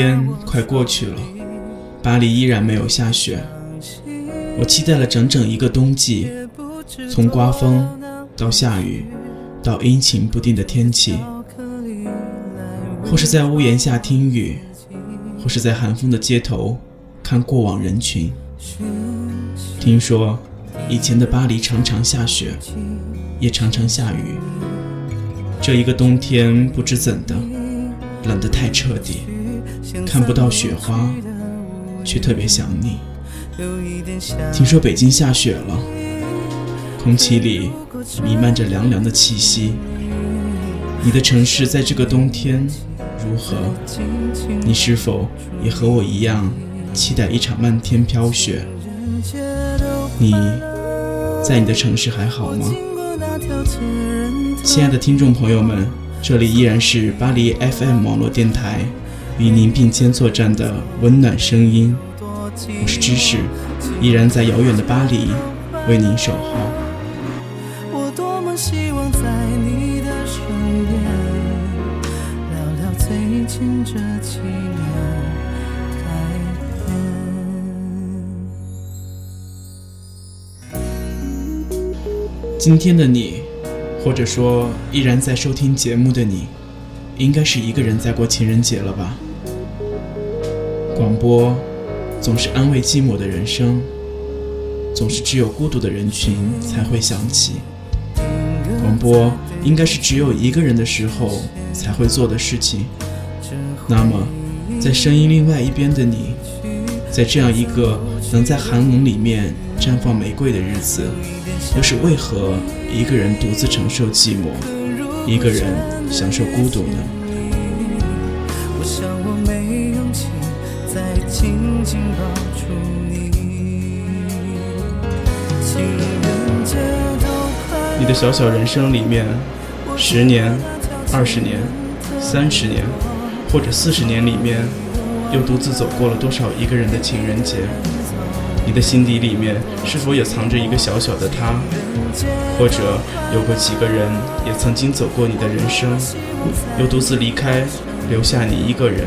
天快过去了，巴黎依然没有下雪。我期待了整整一个冬季，从刮风到下雨，到阴晴不定的天气，或是在屋檐下听雨，或是在寒风的街头看过往人群。听说以前的巴黎常常下雪，也常常下雨。这一个冬天不知怎的，冷得太彻底，看不到雪花，却特别想你。听说北京下雪了，空气里弥漫着凉凉的气息。你的城市在这个冬天如何？你是否也和我一样期待一场漫天飘雪？你在你的城市还好吗？亲爱的听众朋友们，这里依然是巴黎 FM 网络电台，与您并肩作战的温暖声音。我是知识，依然在遥远的巴黎为您守候。我多么希望在你的身边，聊聊最近这几年。今天的你，或者说依然在收听节目的你，应该是一个人在过情人节了吧？广播总是安慰寂寞的人生，总是只有孤独的人群才会响起。广播应该是只有一个人的时候才会做的事情。那么，在声音另外一边的你，在这样一个能在寒冷里面绽放玫瑰的日子，又是为何一个人独自承受寂寞，一个人享受孤独呢？紧抱住你。情人节都快你的小小人生里面，十年、二十年、三十年，或者四十年里面，又独自走过了多少一个人的情人节？你的心底里面是否也藏着一个小小的他？或者有过几个人也曾经走过你的人生，又独自离开，留下你一个人？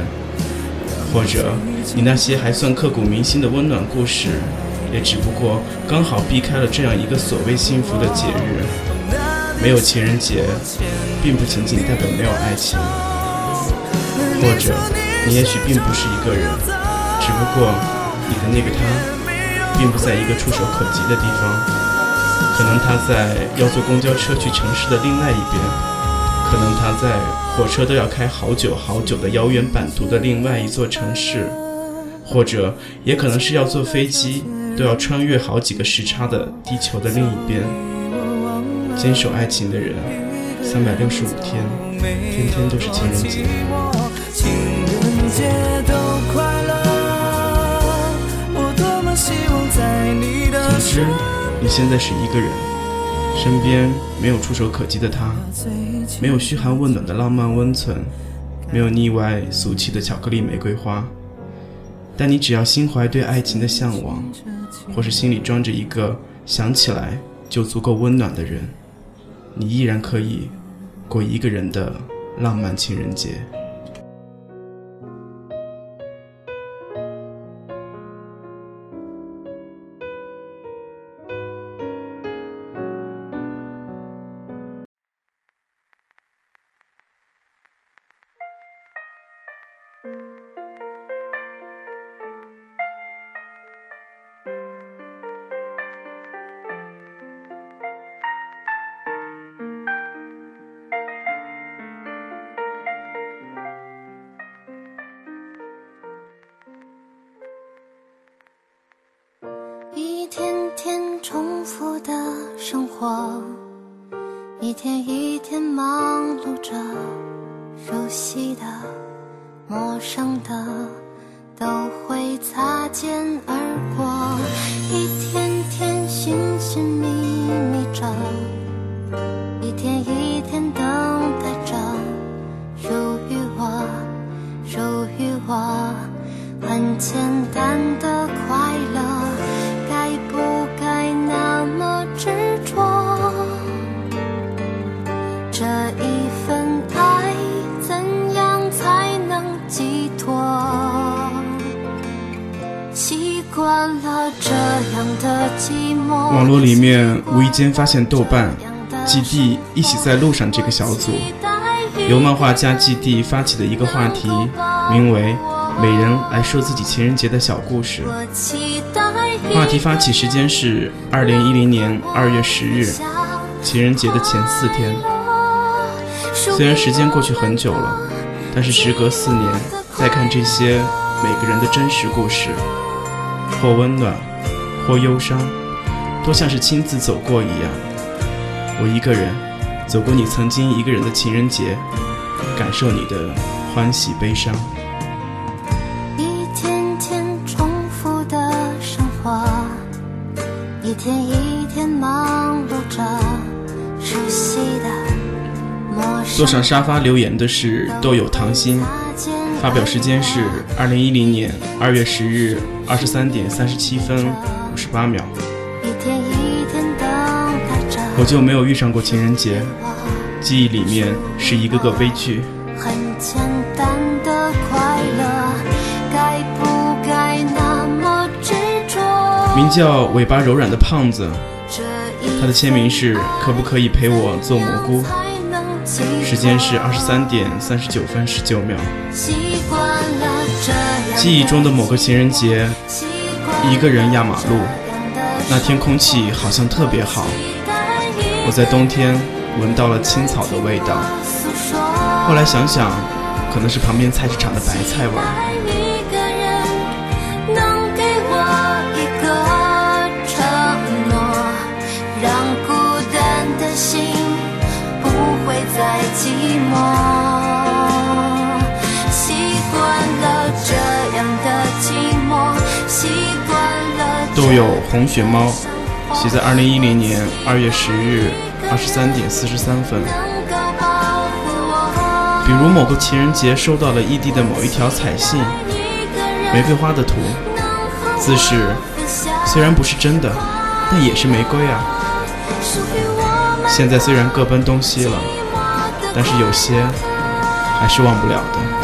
或者你那些还算刻骨铭心的温暖故事，也只不过刚好避开了这样一个所谓幸福的节日。没有情人节，并不仅仅代表没有爱情。或者你也许并不是一个人，只不过你的那个他，并不在一个触手可及的地方。可能他在要坐公交车去城市的另外一边，可能他在火车都要开好久好久的遥远版图的另外一座城市，或者也可能是要坐飞机都要穿越好几个时差的地球的另一边。坚守爱情的人，三百六十五天，天天都是情人节。情人节都快乐，我多么希望在你的总之，你现在是一个人，身边没有触手可及的他，没有嘘寒问暖的浪漫温存，没有腻歪俗气的巧克力玫瑰花。但你只要心怀对爱情的向往，或是心里装着一个想起来就足够温暖的人，你依然可以过一个人的浪漫情人节。一天一天忙碌着，熟悉的、陌生的都会擦肩而网络里面无意间发现豆瓣基地一起在路上这个小组，由漫画家基地发起的一个话题，名为“每人来说自己情人节的小故事”。话题发起时间是二零一零年二月十日，情人节的前四天。虽然时间过去很久了，但是时隔四年再看这些每个人的真实故事，或温暖，或忧伤，都像是亲自走过一样。我一个人走过你曾经一个人的情人节，感受你的欢喜悲伤。一天天重复的生活，一天一天忙碌着，熟悉的、陌生坐上沙发留言的是豆友糖心，发表时间是二零一零年二月十日二十三点三十七分八秒。我就没有遇上过情人节，记忆里面是一个个悲剧。很简单的快乐，该不该那么执着？名叫尾巴柔软的胖子，他的签名是“可不可以陪我做蘑菇才能记”，时间是二十三点三十九分十九秒。记忆中的某个情人节，一个人压马路，那天空气好像特别好，我在冬天闻到了青草的味道。后来想想，可能是旁边菜市场的白菜味儿。有红雪猫，写在二零一零年二月十日二十三点四十三分。比如某个情人节收到了异地的某一条彩信，玫瑰花的图，能和字是虽然不是真的，但也是玫瑰啊。现在虽然各奔东西了，但是有些还是忘不了的。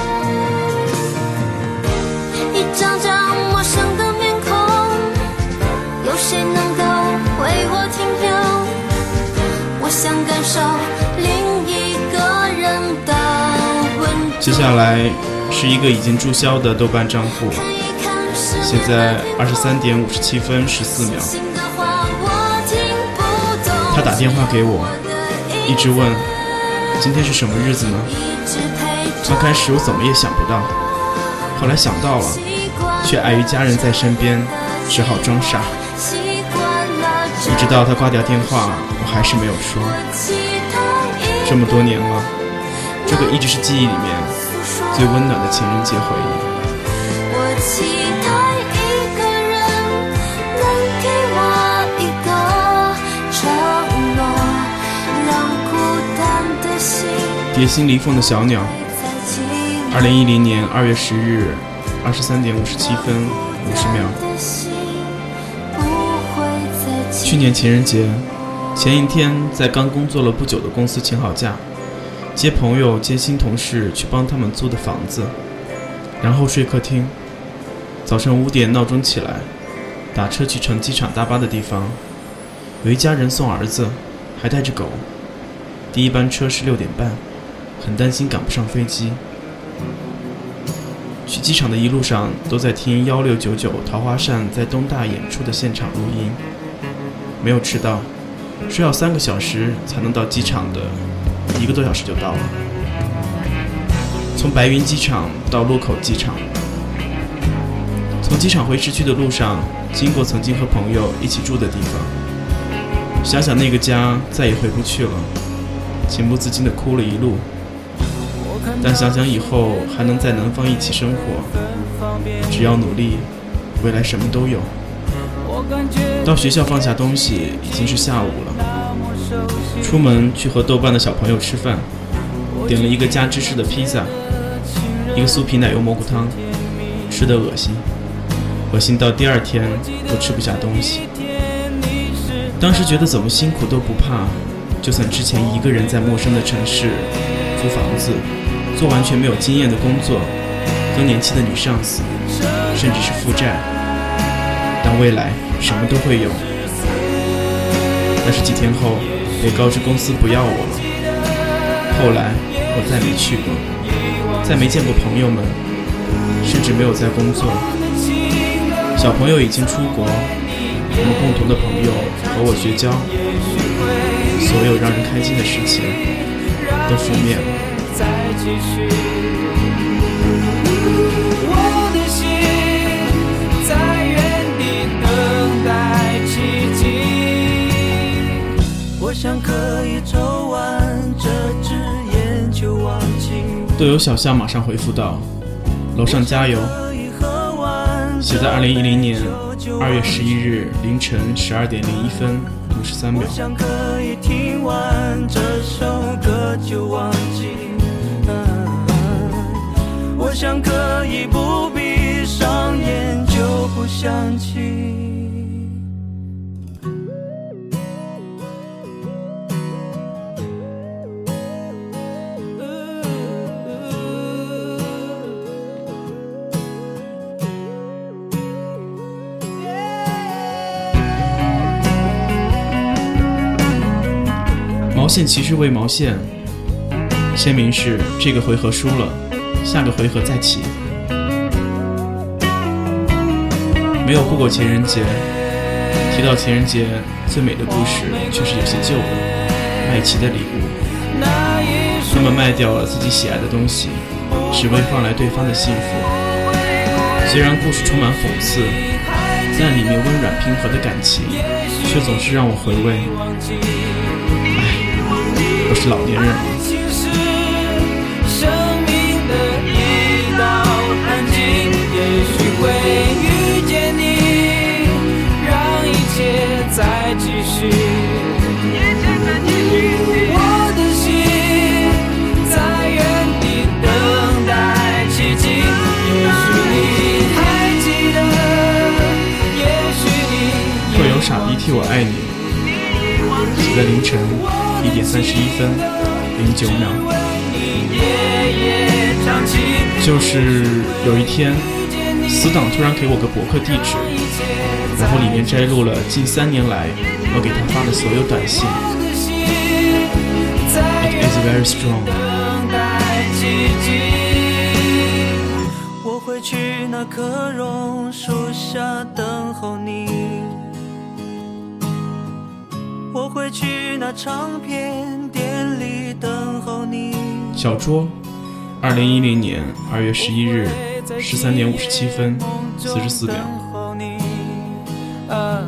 下来是一个已经注销的豆瓣账户，现在二十三点五十七分十四秒。他打电话给我，一直问今天是什么日子呢？刚开始我怎么也想不到，后来想到了，却碍于家人在身边，只好装傻。一直到他挂掉电话，我还是没有说。这么多年了，这个一直是记忆里面最温暖的情人节回忆。我期待一个人能给我一个承诺，让孤单的心蝶心离凤的小鸟。二零一零年二月十日二十三点五十七分五十秒。去年情人节前一天，在刚工作了不久的公司请好假，接朋友、接新同事去帮他们租的房子，然后睡客厅。早晨五点闹钟起来，打车去乘机场大巴的地方，有一家人送儿子，还带着狗。第一班车是六点半，很担心赶不上飞机。去机场的一路上都在听幺六九九桃花扇在东大演出的现场录音，没有迟到，说要三个小时才能到机场的，一个多小时就到了。从白云机场到禄口机场，从机场回市区的路上，经过曾经和朋友一起住的地方，想想那个家再也回不去了，情不自禁地哭了一路。但想想以后还能在南方一起生活，只要努力，未来什么都有。到学校放下东西已经是下午了，出门去和豆瓣的小朋友吃饭，点了一个加芝士的披萨，一个酥皮奶油蘑菇汤，吃的恶心，恶心到第二天都吃不下东西。当时觉得怎么辛苦都不怕，就算之前一个人在陌生的城市租房子。做完全没有经验的工作，更年期的女上司，甚至是负债，但未来什么都会有。但是几天后也告知公司不要我了。后来我再没去过，再没见过朋友们，甚至没有在工作。小朋友已经出国，我们共同的朋友和我绝交，所有让人开心的事情都覆灭了。队友小夏马上回复道：“楼上加油。”写在二零一零年二月十一日凌晨十二点零一分五十三秒。我想可线骑士为毛线，签名是这个回合输了。下个回合再起。没有过过情人节，提到情人节最美的故事，却是有些旧的，麦琪的礼物。他们卖掉了自己喜爱的东西，只为换来对方的幸福。虽然故事充满讽刺，但里面温软平和的感情，却总是让我回味。是老年人了。会遇见你，让一切再继续。我的心在原地等待奇迹。也许你还记得，也许你会有傻逼替我爱你。写在凌晨一点三十一分零九秒。就是有一天。死党突然给我个博客地址，然后里面摘录了近三年来我给他发的所有短信。It is very strong。我会去那唱片店里等候你。小桌，二零一零年二月十一日。十三点五十七分四十四秒，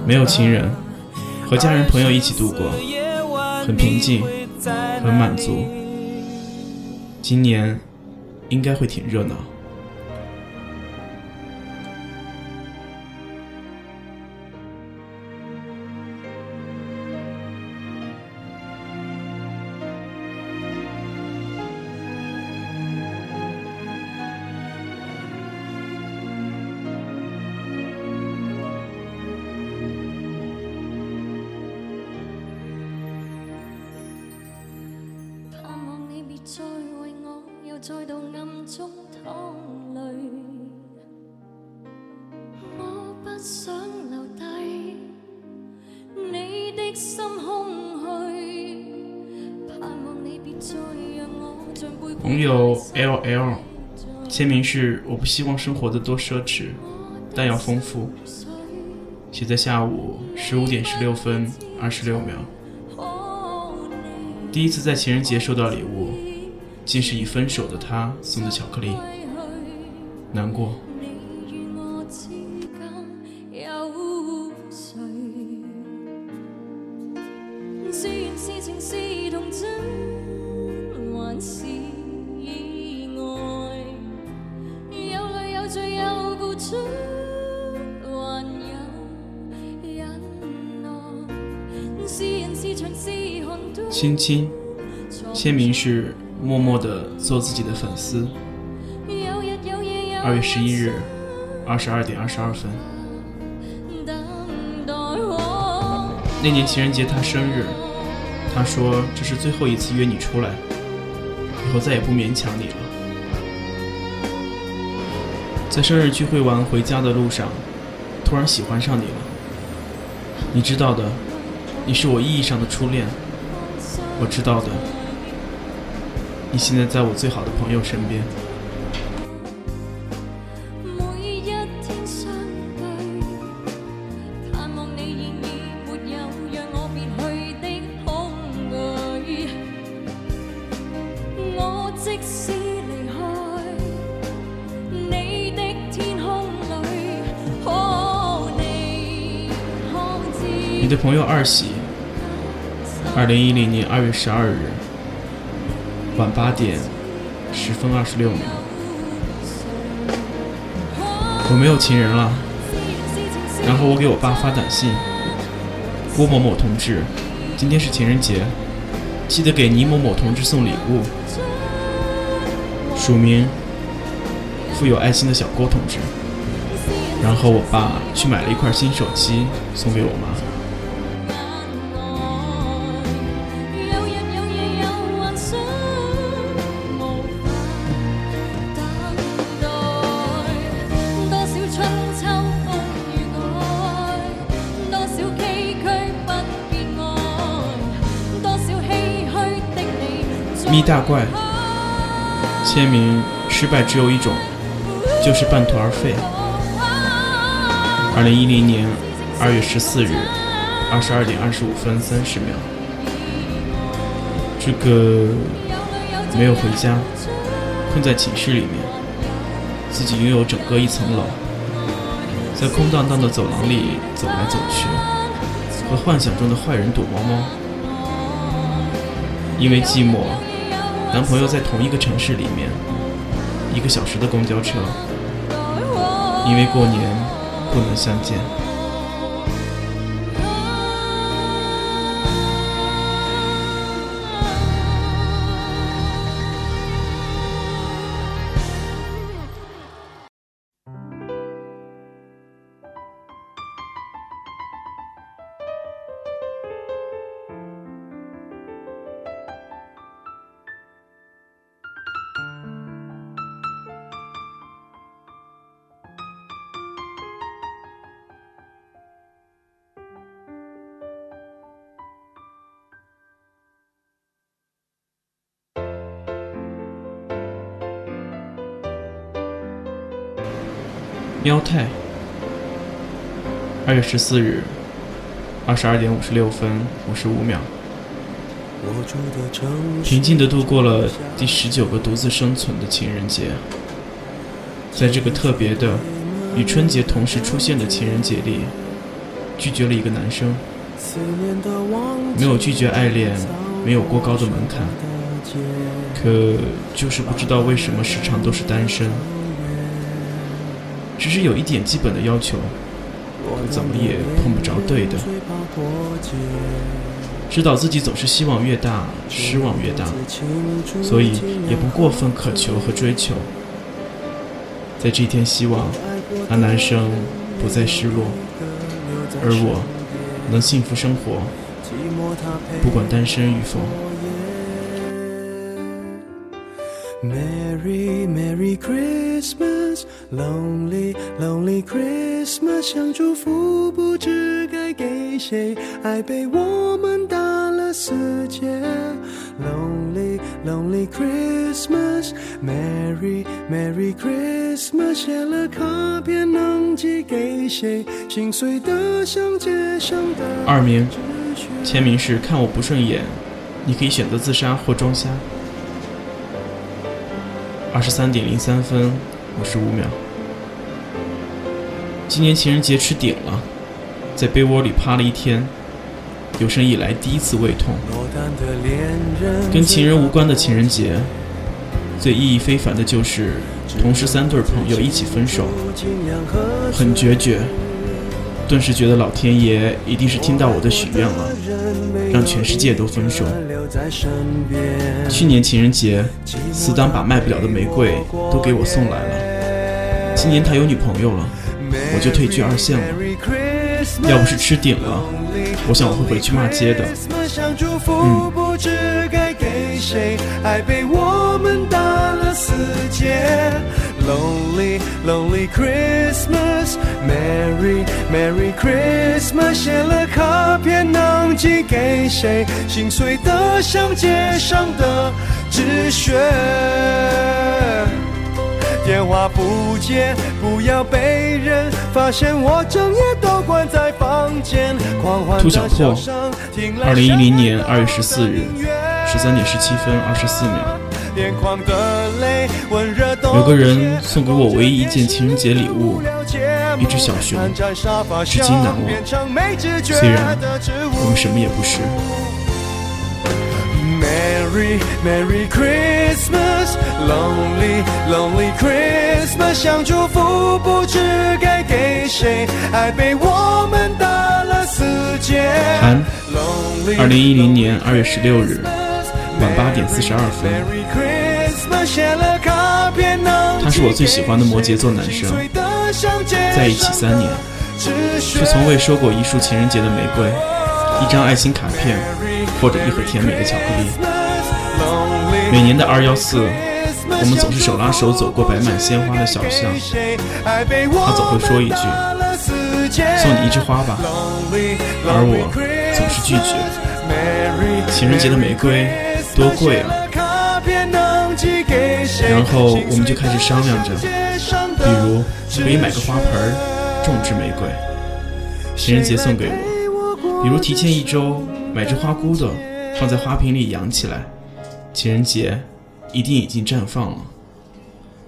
没有情人，和家人朋友一起度过，很平静，很满足。今年应该会挺热闹。朋友 L L 签名是我不希望生活的多奢侈，但要丰富。写在下午十五点十六分二十六秒。第一次在情人节收到礼物，竟是已分手的他送的巧克力，难过。亲亲，签名是默默的做自己的粉丝。二月十一日，二十二点二十二分。那年情人节他生日，他说这是最后一次约你出来，以后再也不勉强你了。在生日聚会完回家的路上，突然喜欢上你了。你知道的，你是我意义上的初恋。我知道的，你现在在我最好的朋友身边。你的朋友二喜。二零一零年二月十二日晚八点十分二十六秒，我没有情人了。然后我给我爸发短信：郭某某同志，今天是情人节，记得给倪某某同志送礼物。署名：富有爱心的小郭同志。然后我爸去买了一块新手机送给我妈。大怪，签名：失败只有一种，就是半途而废。二零一零年二月十四日二十二点二十五分三十秒，这个没有回家，困在寝室里面，自己拥有整个一层楼，在空荡荡的走廊里走来走去，和幻想中的坏人躲猫猫，因为寂寞。男朋友在同一个城市里面，一个小时的公交车，因为过年不能相见。喵太，二月十四日，二十二点五十六分五十五秒，平静的度过了第十九个独自生存的情人节。在这个特别的与春节同时出现的情人节里，拒绝了一个男生，没有拒绝爱恋，没有过高的门槛，可就是不知道为什么时常都是单身。只是有一点基本的要求，怎么也碰不着对的。知道自己总是希望越大，失望越大，所以也不过分渴求和追求。在这一天，希望那男生不再失落，而我能幸福生活，不管单身与否。Merry Merry Christmas, Lonely Lonely Christmas，想祝福不知该给谁，爱被我们打了。了世界。Lonely Lonely Christmas，Merry Merry Christmas，写了卡片能寄给谁？心碎的像街上的二名，签名是看我不顺眼，你可以选择自杀或装瞎。二十三点零三分五十五秒。今年情人节吃顶了，在被窝里趴了一天，有生以来第一次胃痛。跟情人无关的情人节，最意义非凡的就是同时三对朋友一起分手，很决绝。顿时觉得老天爷一定是听到我的许愿了，让全世界都分手。去年情人节，死党把卖不了的玫瑰都给我送来了。今年他有女朋友了，我就退居二线了。要不是吃顶了，我想我会回去骂街的。嗯。Lonely Lonely Christmas，Merry Merry Christmas，写了卡片能寄给谁？心碎的像街上的纸屑。电话不接，不要被人发现我整夜都关在房间。狂欢的小声，二零一零年二月十四日，十三点十七分二十四秒。有个人送给我唯一一件情人节礼物，一只小熊，至今难忘。虽然我们什么也不是。Merry Merry Christmas，Lonely Lonely Christmas，想祝福不知该给谁，爱被我们打了死结。韩，二零一零年二月十六日。晚八点四十二分，他是我最喜欢的摩羯座男生，在一起三年，却从未收过一束情人节的玫瑰，一张爱心卡片，或者一盒甜美的巧克力。每年的二幺四，我们总是手拉手走过摆满鲜花的小巷，他总会说一句：“送你一枝花吧。”而我总是拒绝。情人节的玫瑰。多贵啊！然后我们就开始商量着，比如可以买个花盆种植玫瑰，情人节送给我；比如提前一周买只花骨朵放在花瓶里养起来，情人节一定已经绽放了。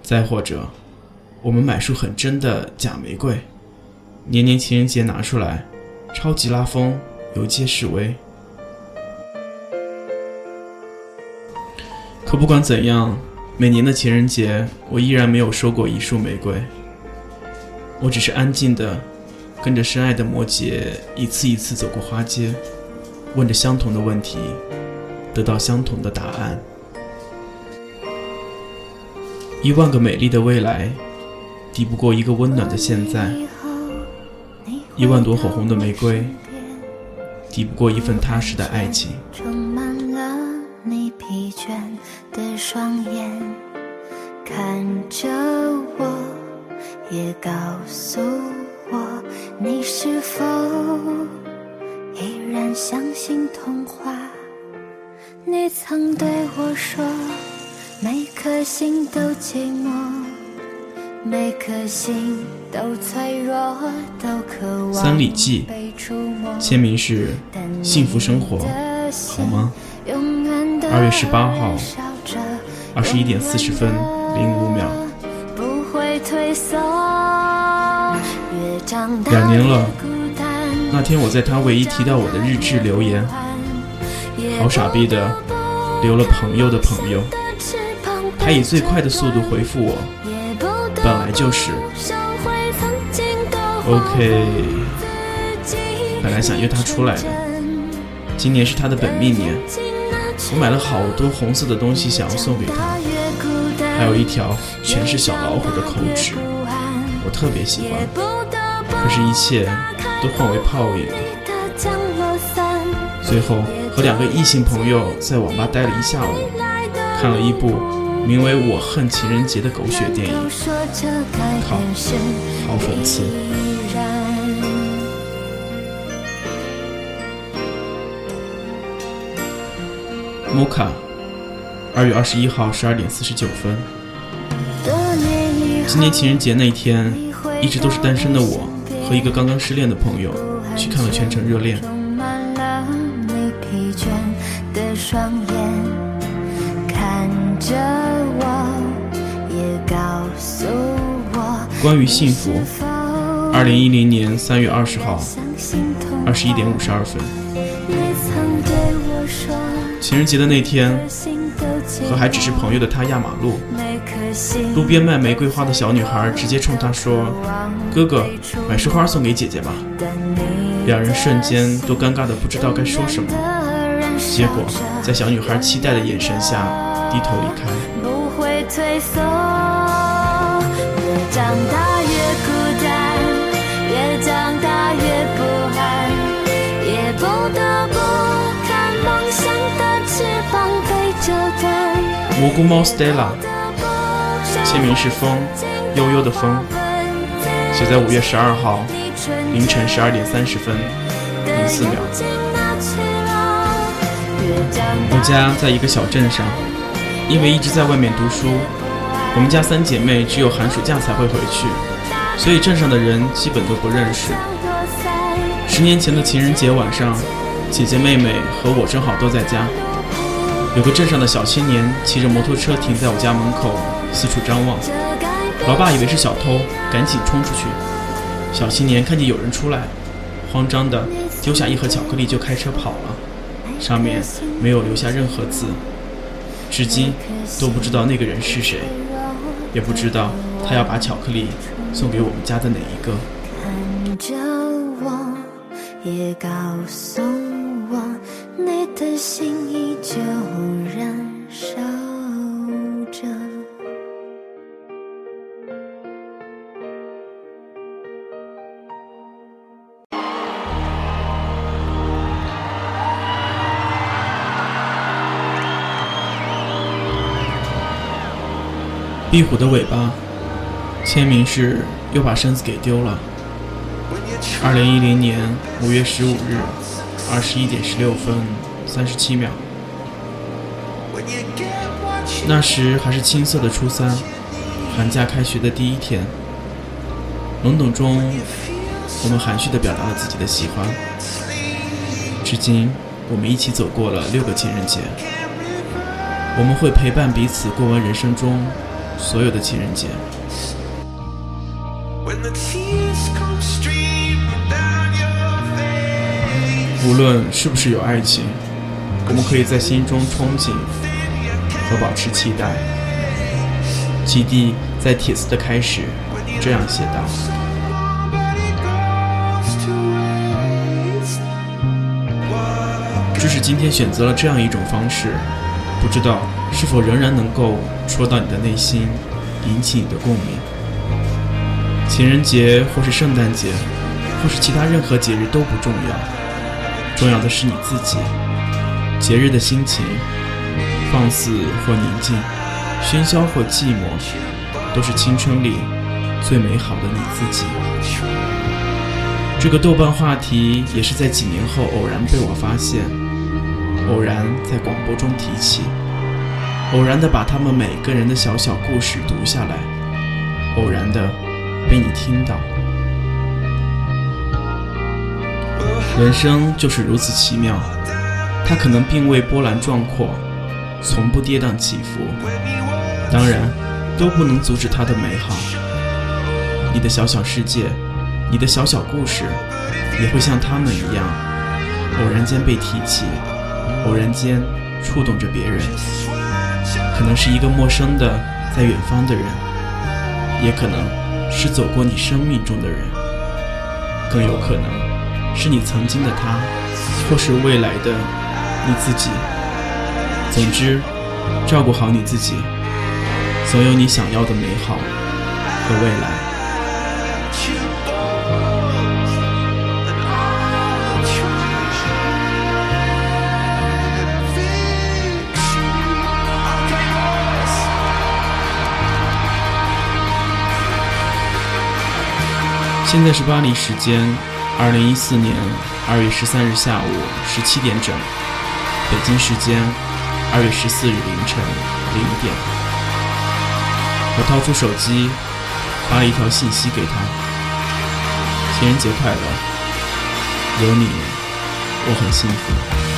再或者，我们买束很真的假玫瑰，年年情人节拿出来，超级拉风，游街示威。可不管怎样，每年的情人节，我依然没有收过一束玫瑰。我只是安静的，跟着深爱的摩羯一次一次走过花街，问着相同的问题，得到相同的答案。一万个美丽的未来，抵不过一个温暖的现在；一万朵火红的玫瑰，抵不过一份踏实的爱情。充满了疲倦的双眼看着我，也告诉我，你是否依然相信童话？你曾对我说，每颗心都寂寞，每颗心都脆弱，都渴望三里记，签名是幸福生活，好吗？二月十八号。二十一点四十分零五秒。两年了，那天我在他唯一提到我的日志留言，好傻逼的留了朋友的朋友。他以最快的速度回复我，本来就是。OK，本来想约他出来的，今年是他的本命年。我买了好多红色的东西，想要送给他，还有一条全是小老虎的口纸，我特别喜欢。可是，一切都化为泡影。最后，和两个异性朋友在网吧待了一下午，看了一部名为《我恨情人节》的狗血电影。靠，好讽刺。Mocha，二月二十一号十二点四十九分。今年情人节那天，一直都是单身的我和一个刚刚失恋的朋友去看了《全程热恋》。关于幸福，二零一零年三月二十号，二十一点五十二分。情人节的那天，和还只是朋友的他压马路，路边卖玫瑰花的小女孩直接冲他说：“哥哥，买束花送给姐姐吧。”两人瞬间都尴尬的不知道该说什么，结果在小女孩期待的眼神下低头离开。蘑菇猫 Stella，签名是风，悠悠的风，写在五月十二号凌晨十二点三十分零四秒。我家在一个小镇上，因为一直在外面读书，我们家三姐妹只有寒暑假才会回去，所以镇上的人基本都不认识。十年前的情人节晚上，姐姐妹妹和我正好都在家。有个镇上的小青年骑着摩托车停在我家门口，四处张望。老爸以为是小偷，赶紧冲出去。小青年看见有人出来，慌张的丢下一盒巧克力就开车跑了，上面没有留下任何字。至今都不知道那个人是谁，也不知道他要把巧克力送给我们家的哪一个。看着我，也告诉我，你的心依旧燃烧。壁虎的尾巴，签名是又把身子给丢了。二零一零年五月十五日二十一点十六分三十七秒，那时还是青涩的初三，寒假开学的第一天，懵懂中，我们含蓄地表达了自己的喜欢。至今，我们一起走过了六个情人节，我们会陪伴彼此过完人生中。所有的情人节，无论是不是有爱情，我们可以在心中憧憬和保持期待。基地在帖子的开始这样写道：“只是今天选择了这样一种方式，不知道。”是否仍然能够戳到你的内心，引起你的共鸣？情人节或是圣诞节，或是其他任何节日都不重要，重要的是你自己。节日的心情，放肆或宁静，喧嚣或寂寞，都是青春里最美好的你自己。这个豆瓣话题也是在几年后偶然被我发现，偶然在广播中提起。偶然的把他们每个人的小小故事读下来，偶然的被你听到。人生就是如此奇妙，它可能并未波澜壮阔，从不跌宕起伏，当然都不能阻止它的美好。你的小小世界，你的小小故事，也会像他们一样，偶然间被提起，偶然间触动着别人。可能是一个陌生的在远方的人，也可能是走过你生命中的人，更有可能是你曾经的他，或是未来的你自己。总之，照顾好你自己，总有你想要的美好和未来。现在是巴黎时间，二零一四年二月十三日下午十七点整，北京时间二月十四日凌晨零点，我掏出手机发了一条信息给他：“情人节快乐，有你，我很幸福。”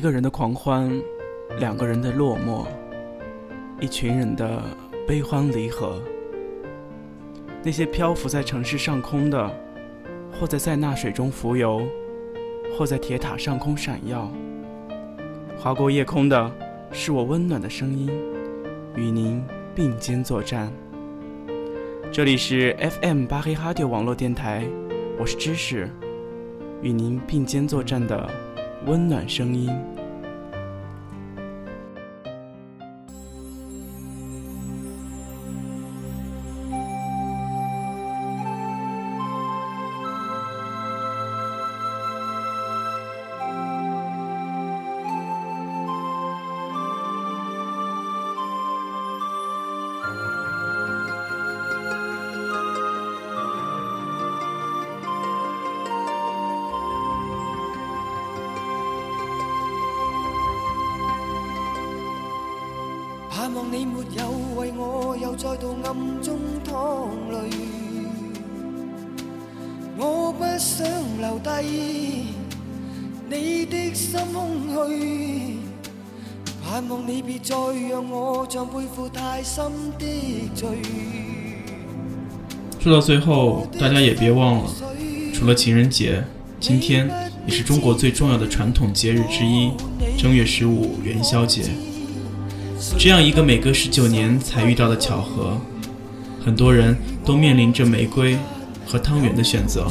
一个人的狂欢，两个人的落寞，一群人的悲欢离合。那些漂浮在城市上空的，或在塞纳水中浮游，或在铁塔上空闪耀。划过夜空的，是我温暖的声音，与您并肩作战。这里是 FM 巴黑哈迪网络电台，我是知识，与您并肩作战的。温暖声音。盼望你别再让我像背负太深的罪。说到最后，大家也别忘了，除了情人节，今天也是中国最重要的传统节日之一——正月十五元宵节。这样一个每隔十九年才遇到的巧合，很多人都面临着玫瑰和汤圆的选择。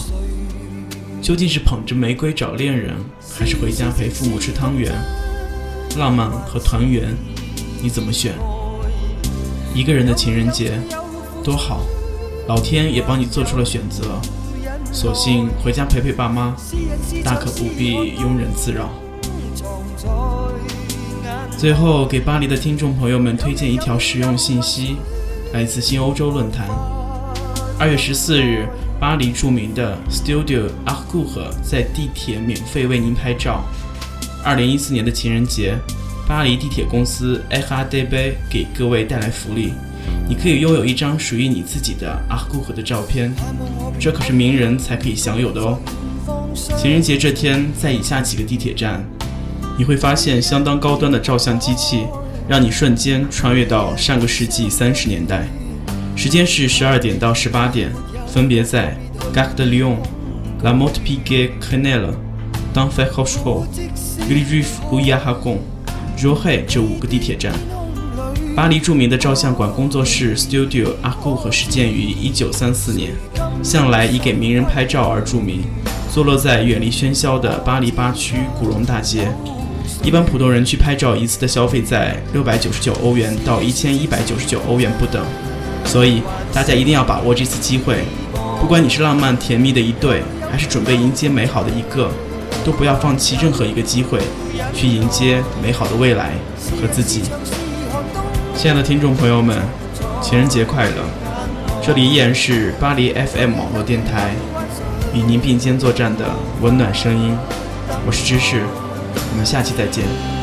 究竟是捧着玫瑰找恋人，还是回家陪父母吃汤圆？浪漫和团圆，你怎么选？一个人的情人节多好，老天也帮你做出了选择。索性回家陪陪爸妈，大可不必庸人自扰。最后，给巴黎的听众朋友们推荐一条实用信息，来自新欧洲论坛。二月十四日，巴黎著名的 Studio Arcur 在地铁免费为您拍照。二零一四年的情人节，巴黎地铁公司 HADB 给各位带来福利，你可以拥有一张属于你自己的 Arcur 的照片，这可是名人才可以享有的哦。情人节这天，在以下几个地铁站。你会发现相当高端的照相机器，让你瞬间穿越到上个世纪三十年代。时间是十二点到十八点，分别在 Gare de Lyon、La Motte Piguet, Crenelle，当费克斯堡 Grivif u y a h a g o n、Rohe 这五个地铁站。巴黎著名的照相馆工作室 Studio a g u 和始建于一九三四年，向来以给名人拍照而著名。坐落在远离喧嚣的巴黎八区古荣大街，一般普通人去拍照一次的消费在六百九十九欧元到一千一百九十九欧元不等。所以大家一定要把握这次机会，不管你是浪漫甜蜜的一对，还是准备迎接美好的一个，都不要放弃任何一个机会，去迎接美好的未来和自己。亲爱的听众朋友们，情人节快乐！这里依然是巴黎 FM 网络电台，与您并肩作战的温暖声音，我是芝士，我们下期再见。